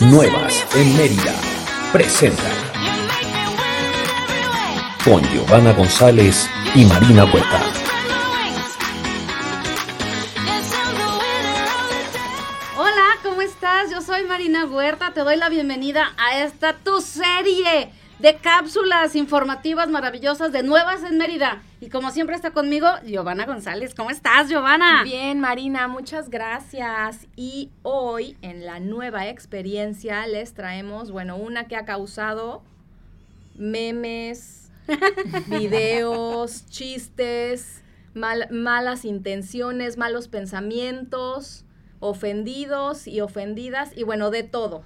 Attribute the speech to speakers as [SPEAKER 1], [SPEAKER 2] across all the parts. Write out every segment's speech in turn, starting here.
[SPEAKER 1] Nuevas en Mérida. Presenta. Con Giovanna González y Marina Huerta.
[SPEAKER 2] Hola, ¿cómo estás? Yo soy Marina Huerta. Te doy la bienvenida a esta tu serie de cápsulas informativas maravillosas de Nuevas en Mérida. Y como siempre está conmigo, Giovanna González. ¿Cómo estás, Giovanna?
[SPEAKER 3] Bien, Marina, muchas gracias. Y hoy en la nueva experiencia les traemos, bueno, una que ha causado memes, videos, chistes, malas intenciones, malos pensamientos, ofendidos y ofendidas, y bueno, de todo.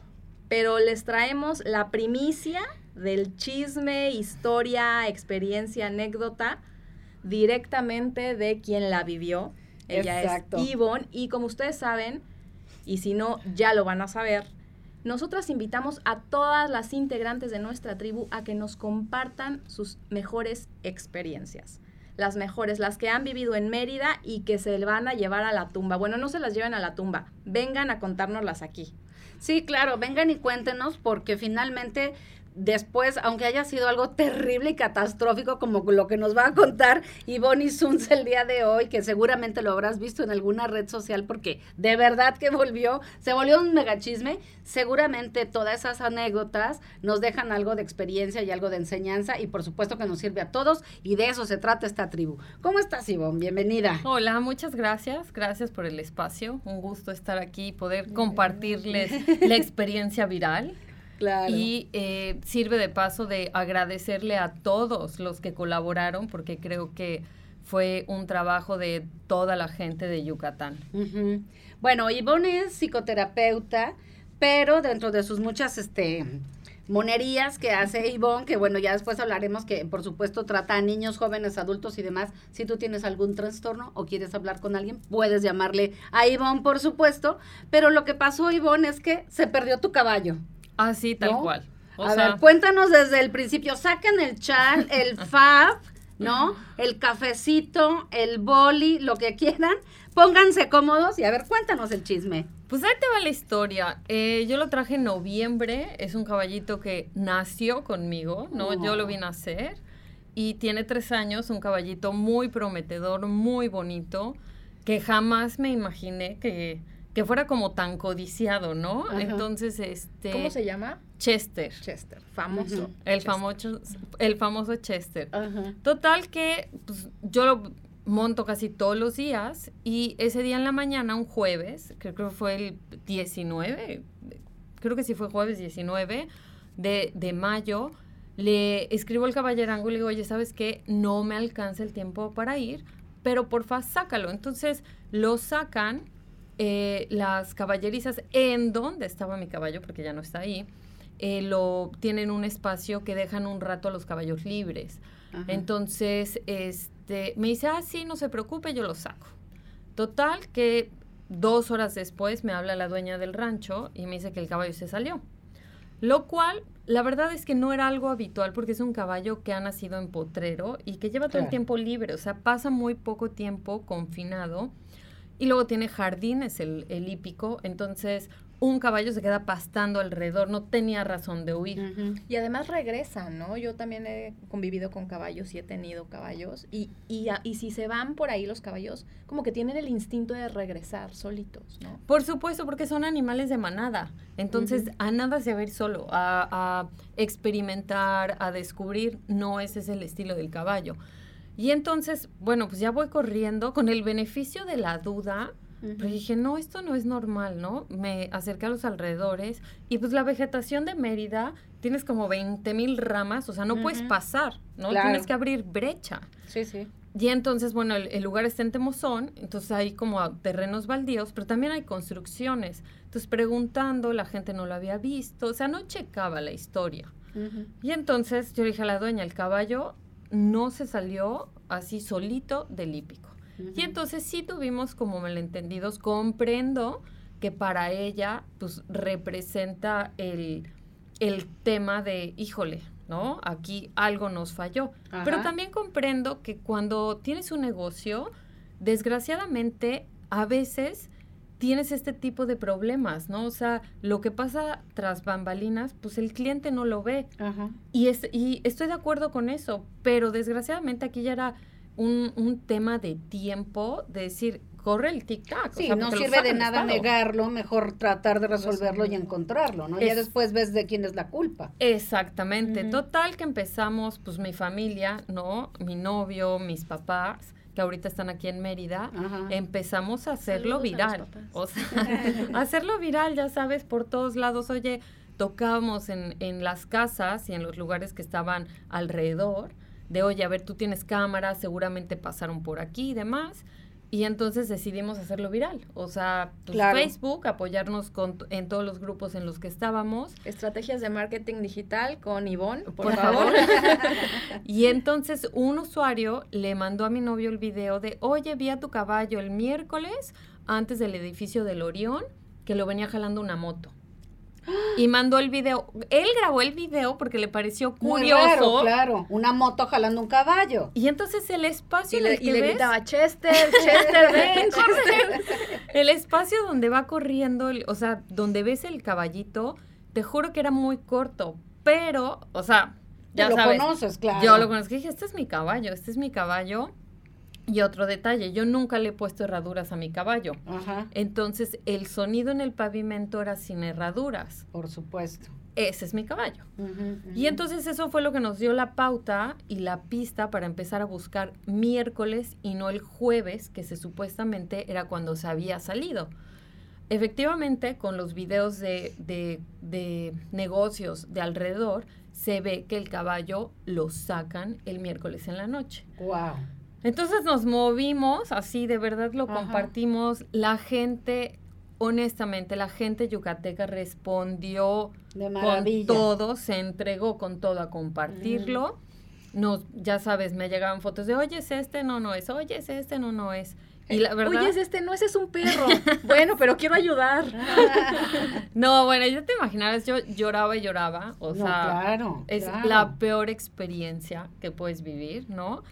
[SPEAKER 3] Pero les traemos la primicia del chisme, historia, experiencia, anécdota, directamente de quien la vivió. Ella es Yvonne y como ustedes saben, y si no, ya lo van a saber, nosotras invitamos a todas las integrantes de nuestra tribu a que nos compartan sus mejores experiencias. Las mejores, las que han vivido en Mérida y que se van a llevar a la tumba. Bueno, no se las lleven a la tumba, vengan a contárnoslas aquí.
[SPEAKER 2] Sí, claro, vengan y cuéntenos porque finalmente después, aunque haya sido algo terrible y catastrófico como lo que nos va a contar Ivonne Sunz el día de hoy, que seguramente lo habrás visto en alguna red social porque de verdad que volvió, se volvió un megachisme, seguramente todas esas anécdotas nos dejan algo de experiencia y algo de enseñanza y por supuesto que nos sirve a todos y de eso se trata esta tribu. ¿Cómo estás Ivonne? Bienvenida.
[SPEAKER 4] Hola, muchas gracias, gracias por el espacio, un gusto estar aquí y poder compartirles la experiencia viral. Y eh, sirve de paso de agradecerle a todos los que colaboraron, porque creo que fue un trabajo de toda la gente de Yucatán.
[SPEAKER 2] Bueno, Ivonne es psicoterapeuta, pero dentro de sus muchas este, monerías que hace Ivonne, que bueno, ya después hablaremos que por supuesto trata a niños, jóvenes, adultos y demás. Si tú tienes algún trastorno o quieres hablar con alguien, puedes llamarle a Ivonne, por supuesto. Pero lo que pasó, Ivonne, es que se perdió tu caballo.
[SPEAKER 4] Así, tal cual.
[SPEAKER 2] a ver, cuéntanos desde el principio. Saquen el chat, el fab, ¿no? El cafecito, el boli, lo que quieran. Pónganse cómodos y a ver, cuéntanos el chisme.
[SPEAKER 4] Pues ahí te va la historia. Eh, yo lo traje en noviembre. Es un caballito que nació conmigo, ¿no? Yo lo vi nacer. Y tiene tres años, un caballito muy prometedor, muy bonito, que jamás me imaginé que que fuera como tan codiciado, ¿no? Entonces, este...
[SPEAKER 3] ¿Cómo se llama?
[SPEAKER 4] Chester.
[SPEAKER 3] Chester, famoso.
[SPEAKER 4] El, famoso el famoso Chester. Total que pues, yo lo monto casi todos los días y ese día en la mañana, un jueves, creo que fue el 19, creo que sí fue jueves 19 de, de mayo, le escribo al caballerango y le digo, oye, ¿sabes qué? No me alcanza el tiempo para ir, pero porfa, sácalo. Entonces lo sacan eh, las caballerizas en donde estaba mi caballo, porque ya no está ahí, eh, lo tienen un espacio que dejan un rato a los caballos libres. Entonces, este, me dice, ah, sí, no se preocupe, yo lo saco. Total, que dos horas después me habla la dueña del rancho y me dice que el caballo se salió. Lo cual, la verdad es que no era algo habitual porque es un caballo que ha nacido en potrero y que lleva todo el tiempo libre, o sea, pasa muy poco tiempo confinado y luego tiene jardines, el, el hípico, entonces un caballo se queda pastando alrededor, no tenía razón de huir.
[SPEAKER 3] Y además regresa, ¿no? Yo también he convivido con caballos y he tenido caballos. Y, y, y, si se van por ahí los caballos, como que tienen el instinto de regresar solitos, ¿no?
[SPEAKER 4] Por supuesto, porque son animales de manada. Entonces, a nada se va a ir solo, a, a experimentar, a descubrir. No ese es el estilo del caballo. Y entonces, bueno, pues ya voy corriendo con el beneficio de la duda. Pero dije, no, esto no es normal, ¿no? Me acerqué a los alrededores y pues la vegetación de Mérida tienes como 20 mil ramas, o sea, no puedes pasar, ¿no? Tienes que abrir brecha.
[SPEAKER 2] Sí, sí.
[SPEAKER 4] Y entonces, bueno, el, lugar está en Temozón, entonces hay como terrenos baldíos, pero también hay construcciones. Entonces, preguntando, la gente no lo había visto, o sea, no checaba la historia. Y entonces yo dije a la dueña, el caballo no se salió así solito del hípico. Y entonces sí tuvimos como malentendidos, comprendo que para ella pues representa el, el tema de, híjole, ¿no? Aquí algo nos falló. Pero también comprendo que cuando tienes un negocio, desgraciadamente a veces tienes este tipo de problemas, ¿no? O sea, lo que pasa tras bambalinas, pues el cliente no lo ve. Y, es, y estoy de acuerdo con eso, pero desgraciadamente aquí ya era un, un tema de tiempo, de decir, corre el tic-tac.
[SPEAKER 2] Sí, no sirve de nada negarlo, mejor tratar de resolverlo y encontrarlo, ¿no? ya después ves de quién es la culpa.
[SPEAKER 4] Exactamente. Total que empezamos, pues mi familia, ¿no? Mi novio, mis papás, que ahorita están aquí en Mérida, empezamos a hacerlo viral. o sea, hacerlo viral, ya sabes, por todos lados. Oye, tocábamos en, en las casas y en los lugares que estaban alrededor de, oye, a ver, tú tienes cámara, seguramente pasaron por aquí y demás. Y entonces decidimos hacerlo viral. O sea, pues, Facebook, apoyarnos con, en todos los grupos en los que estábamos.
[SPEAKER 3] Estrategias de marketing digital con Ivonne, por, favor.
[SPEAKER 4] y entonces un usuario le mandó a mi novio el video de, oye, vi a tu caballo el miércoles antes del edificio del Orión, que lo venía jalando una moto y mandó el video. Él grabó el video porque le pareció curioso.
[SPEAKER 2] claro, una moto jalando un caballo.
[SPEAKER 4] Y entonces el espacio
[SPEAKER 3] y le, gritaba Chester, Chester, ven,
[SPEAKER 4] El espacio donde va corriendo, o sea, donde ves el caballito, te juro que era muy corto, pero, o sea, ya
[SPEAKER 2] lo
[SPEAKER 4] sabes.
[SPEAKER 2] conoces, claro.
[SPEAKER 4] Yo lo conozco, dije, este es mi caballo, este es mi caballo. Y otro detalle, yo nunca le he puesto herraduras a mi caballo. Ajá. Entonces, el sonido en el pavimento era sin herraduras.
[SPEAKER 2] Por supuesto.
[SPEAKER 4] Ese es mi caballo. Y entonces eso fue lo que nos dio la pauta y la pista para empezar a buscar miércoles y no el jueves, que se supuestamente era cuando se había salido. Efectivamente, con los videos de, de, de negocios de alrededor, se ve que el caballo lo sacan el miércoles en la noche.
[SPEAKER 2] Wow.
[SPEAKER 4] Entonces nos movimos, así de verdad lo compartimos. La gente, honestamente, la gente yucateca respondió con todo, se entregó con todo a compartirlo. Nos, ya sabes, me llegaban fotos de, oye, es este, no, no es, oye, es este, no, no es.
[SPEAKER 3] Y la verdad, Oye, es este, no, ese es un perro. bueno, pero quiero ayudar.
[SPEAKER 4] no, bueno, ya te imaginarás, yo lloraba y lloraba. O sea,
[SPEAKER 2] claro,
[SPEAKER 4] es la peor experiencia que puedes vivir, ¿no?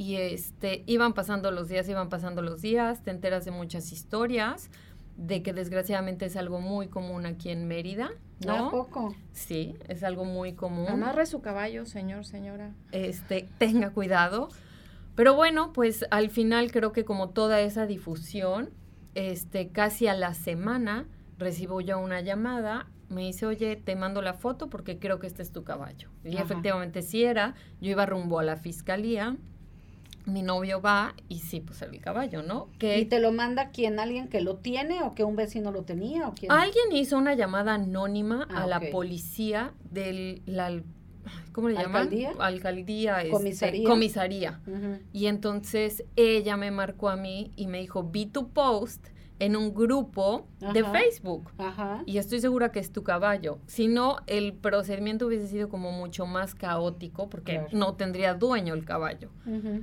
[SPEAKER 4] Y este, iban pasando los días, iban pasando los días, te enteras de muchas historias, de que desgraciadamente es algo muy común aquí en Mérida, ¿no?
[SPEAKER 2] ¿A poco?
[SPEAKER 4] Sí, es algo muy común.
[SPEAKER 3] Amarre su caballo, señor, señora.
[SPEAKER 4] Este, tenga cuidado. Pero bueno, pues al final creo que como toda esa difusión, este, casi a la semana recibo yo una llamada, me dice, oye, te mando la foto porque creo que este es tu caballo. Y efectivamente sí era, yo iba rumbo a la fiscalía, mi novio va y sí, pues el caballo, ¿no?
[SPEAKER 2] Que, ¿Y te lo manda quién? ¿Alguien que lo tiene o que un vecino lo tenía? O quién?
[SPEAKER 4] Alguien hizo una llamada anónima a ah, la policía del... La, ¿Cómo le llaman?
[SPEAKER 2] ¿Alcaldía?
[SPEAKER 4] Alcaldía. Este,
[SPEAKER 2] comisaría.
[SPEAKER 4] comisaría. Y entonces ella me marcó a mí y me dijo, vi tu post en un grupo de Facebook. Y estoy segura que es tu caballo. Si no, el procedimiento hubiese sido como mucho más caótico porque no tendría dueño el caballo.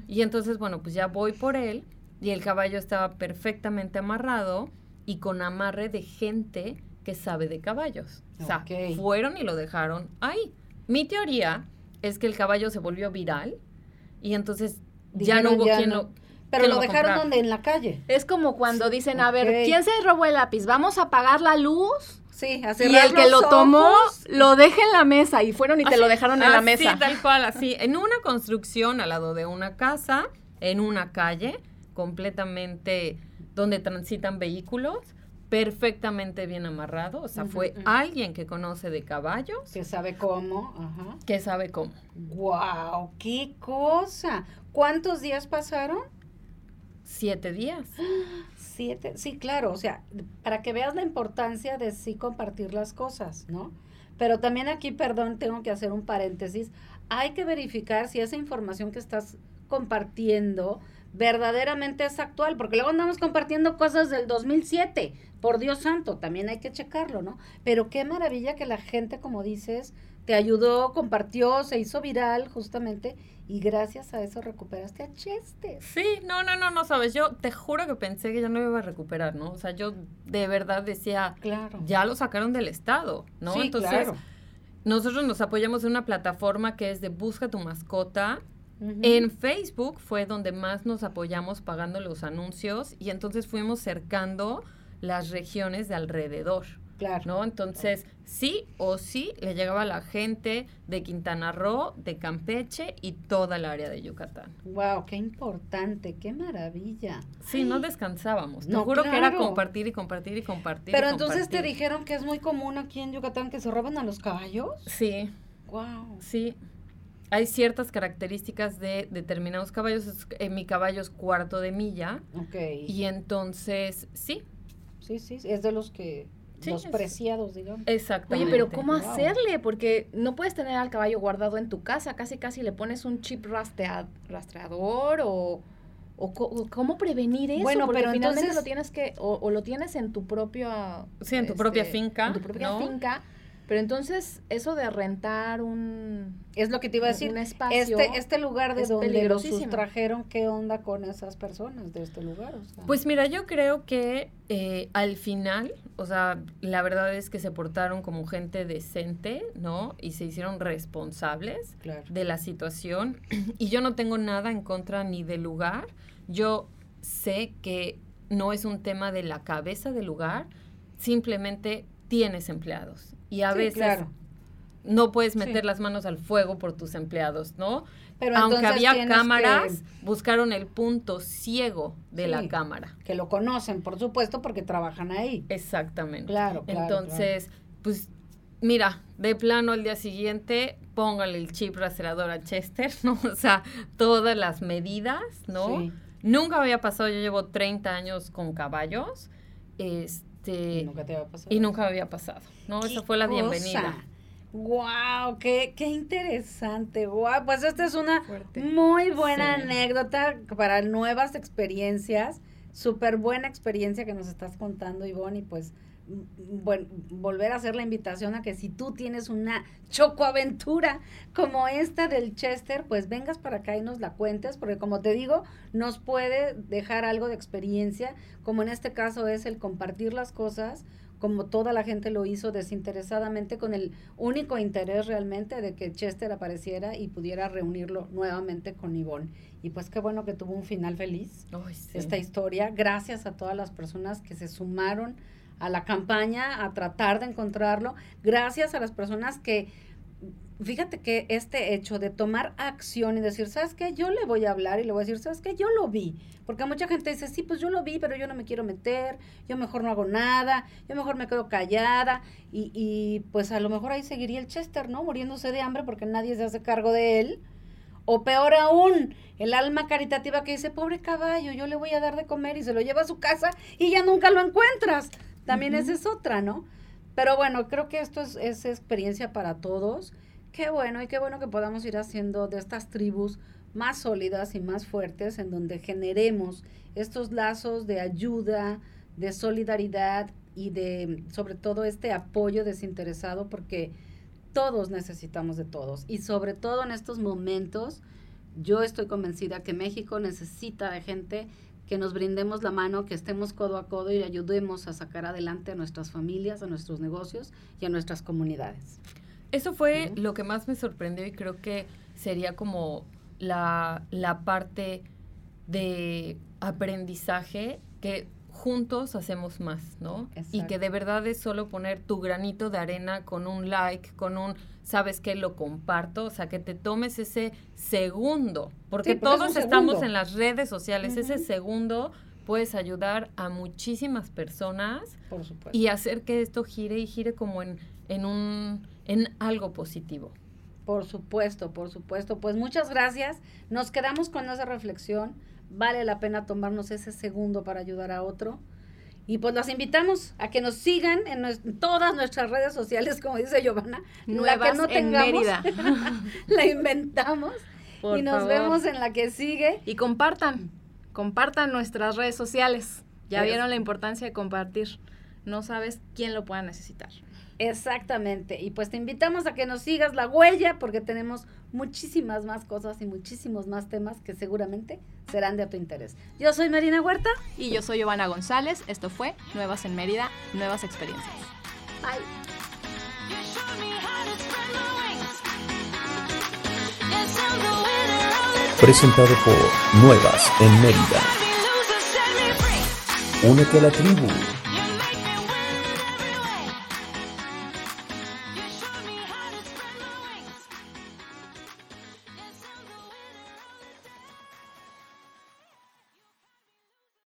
[SPEAKER 4] Y entonces, bueno, pues ya voy por él y el caballo estaba perfectamente amarrado y con amarre de gente que sabe de caballos. O sea, fueron y lo dejaron ahí. Mi teoría es que el caballo se volvió viral y entonces ya no hubo quien lo
[SPEAKER 2] pero lo dejaron donde en la calle.
[SPEAKER 3] Es como cuando dicen, a ver, ¿quién se robó el lápiz? ¿Vamos a apagar la luz?
[SPEAKER 2] Sí,
[SPEAKER 3] así Y el que lo tomó, lo deja en la mesa y fueron y te lo dejaron en la mesa.
[SPEAKER 4] Sí, tal cual, así. En una construcción al lado de una casa, en una calle, completamente donde transitan vehículos, perfectamente bien amarrado. O sea, fue alguien que conoce de caballos.
[SPEAKER 2] Que sabe cómo. Ajá.
[SPEAKER 4] Que sabe cómo.
[SPEAKER 2] ¡Wow! ¡Qué cosa! ¿Cuántos días pasaron?
[SPEAKER 4] Siete días.
[SPEAKER 2] Siete, sí, claro, o sea, para que veas la importancia de sí compartir las cosas, ¿no? Pero también aquí, perdón, tengo que hacer un paréntesis, hay que verificar si esa información que estás compartiendo verdaderamente es actual, porque luego andamos compartiendo cosas del 2007, por Dios santo, también hay que checarlo, ¿no? Pero qué maravilla que la gente, como dices, te ayudó, compartió, se hizo viral justamente y gracias a eso recuperaste a Chester.
[SPEAKER 4] Sí, no, no, no, no, sabes, yo te juro que pensé que ya no iba a recuperar, ¿no? O sea, yo de verdad decía,
[SPEAKER 2] claro.
[SPEAKER 4] ya lo sacaron del Estado, ¿no?
[SPEAKER 2] Sí,
[SPEAKER 4] Entonces,
[SPEAKER 2] claro.
[SPEAKER 4] nosotros nos apoyamos en una plataforma que es de Busca tu mascota. En Facebook fue donde más nos apoyamos pagando los anuncios y entonces fuimos cercando las regiones de alrededor.
[SPEAKER 2] Claro.
[SPEAKER 4] ¿no? Entonces, sí o sí le llegaba a la gente de Quintana Roo, de Campeche y toda el área de Yucatán.
[SPEAKER 2] Wow, qué importante, qué maravilla.
[SPEAKER 4] Sí, no descansábamos. Te juro que era compartir y compartir y compartir.
[SPEAKER 2] Pero entonces te dijeron que es muy común aquí en Yucatán que se roban a los caballos.
[SPEAKER 4] Sí.
[SPEAKER 2] Wow.
[SPEAKER 4] Sí. Hay ciertas características de determinados caballos. En mi caballo es cuarto de milla.
[SPEAKER 2] Ok.
[SPEAKER 4] Y entonces, sí.
[SPEAKER 2] Sí, sí, es de los que los preciados, digamos.
[SPEAKER 4] Exactamente.
[SPEAKER 3] Oye, pero ¿cómo hacerle? Porque no puedes tener al caballo guardado en tu casa, casi casi le pones un chip rastreador o, o, cómo prevenir eso.
[SPEAKER 2] Bueno, pero
[SPEAKER 3] finalmente
[SPEAKER 2] entonces
[SPEAKER 3] lo tienes que o, lo tienes en tu propia
[SPEAKER 4] sí, en tu propia
[SPEAKER 3] este,
[SPEAKER 4] finca,
[SPEAKER 3] en tu propia finca pero entonces, eso de rentar un...
[SPEAKER 2] Es lo que te iba a decir.
[SPEAKER 3] Un espacio
[SPEAKER 2] este, este lugar de donde los sustrajeron, ¿qué onda con esas personas de este lugar?
[SPEAKER 4] Pues mira, yo creo que eh, al final, o sea, la verdad es que se portaron como gente decente, ¿no? Y se hicieron responsables de la situación. Y yo no tengo nada en contra ni del lugar. Yo sé que no es un tema de la cabeza del lugar, simplemente tienes empleados y a veces no puedes meter las manos al fuego por tus empleados, ¿no? Pero Aunque había cámaras, buscaron el punto ciego de la cámara.
[SPEAKER 2] Que lo conocen, por supuesto, porque trabajan ahí.
[SPEAKER 4] Exactamente.
[SPEAKER 2] Claro,
[SPEAKER 4] claro Entonces, pues, mira, de plano al día siguiente, póngale el chip rastreador a Chester, ¿no? O sea, todas las medidas, ¿no? Nunca había pasado, yo llevo 30 años con caballos. Este,
[SPEAKER 2] este, y nunca te había pasado.
[SPEAKER 4] Y nunca había pasado, ¿no? Esa fue la bienvenida.
[SPEAKER 2] Wow, qué, qué interesante. Wow, pues esta es una muy buena anécdota para nuevas experiencias. Súper buena experiencia que nos estás contando, Ivonne, y pues bueno, volver a hacer la invitación a que si tú tienes una chocoaventura como esta del Chester, pues vengas para acá y nos la cuentes, porque como te digo, nos puede dejar algo de experiencia, como en este caso es el compartir las cosas, como toda la gente lo hizo desinteresadamente, con el único interés realmente de que Chester apareciera y pudiera reunirlo nuevamente con Ivonne. Y pues qué bueno que tuvo un final feliz esta historia. Gracias a todas las personas que se sumaron a la campaña, a tratar de encontrarlo, gracias a las personas que, fíjate que este hecho de tomar acción y decir, ¿sabes qué? Yo le voy a hablar y le voy a decir, ¿sabes qué? Yo lo vi. Porque mucha gente dice, sí, pues yo lo vi, pero yo no me quiero meter, yo mejor no hago nada, yo mejor me quedo callada y, y pues a lo mejor ahí seguiría el Chester, ¿no? Muriéndose de hambre porque nadie se hace cargo de él. O peor aún, el alma caritativa que dice, pobre caballo, yo le voy a dar de comer y se lo lleva a su casa y ya nunca lo encuentras. También esa es otra, ¿no? Pero bueno, creo que esto es, es experiencia para todos. Qué bueno y qué bueno que podamos ir haciendo de estas tribus más sólidas y más fuertes en donde generemos estos lazos de ayuda, de solidaridad y de sobre todo este apoyo desinteresado porque todos necesitamos de todos y sobre todo en estos momentos yo estoy convencida que México necesita de gente que nos brindemos la mano, que estemos codo a codo y ayudemos a sacar adelante a nuestras familias, a nuestros negocios y a nuestras comunidades.
[SPEAKER 4] Eso fue lo que más me sorprendió y creo que sería como la, la parte de aprendizaje que juntos hacemos más, ¿no? Y que de verdad es solo poner tu granito de arena con un like, con un, ¿sabes qué? Lo comparto, o sea, que te tomes ese segundo, porque todos estamos en las redes sociales, ese segundo puedes ayudar a muchísimas personas y hacer que esto gire y gire como en, en un en algo positivo.
[SPEAKER 2] Por supuesto, por supuesto. Pues muchas gracias. Nos quedamos con esa reflexión vale la pena tomarnos ese segundo para ayudar a otro. Y pues los invitamos a que nos sigan en, todas nuestras redes sociales, como dice Giovanna.
[SPEAKER 3] la que no tengamos,
[SPEAKER 2] la inventamos. y nos vemos en la que sigue.
[SPEAKER 3] Y compartan, compartan nuestras redes sociales. Ya vieron la importancia de compartir. No sabes quién lo pueda necesitar.
[SPEAKER 2] Exactamente. Y pues te invitamos a que nos sigas la huella porque tenemos muchísimas más cosas y muchísimos más temas que seguramente serán de tu interés. Yo soy Marina Huerta.
[SPEAKER 3] Y yo soy Giovanna González. Esto fue Nuevas en Mérida, Nuevas Experiencias.
[SPEAKER 2] Bye.
[SPEAKER 1] Presentado por Nuevas en Mérida. Únete a la tribu.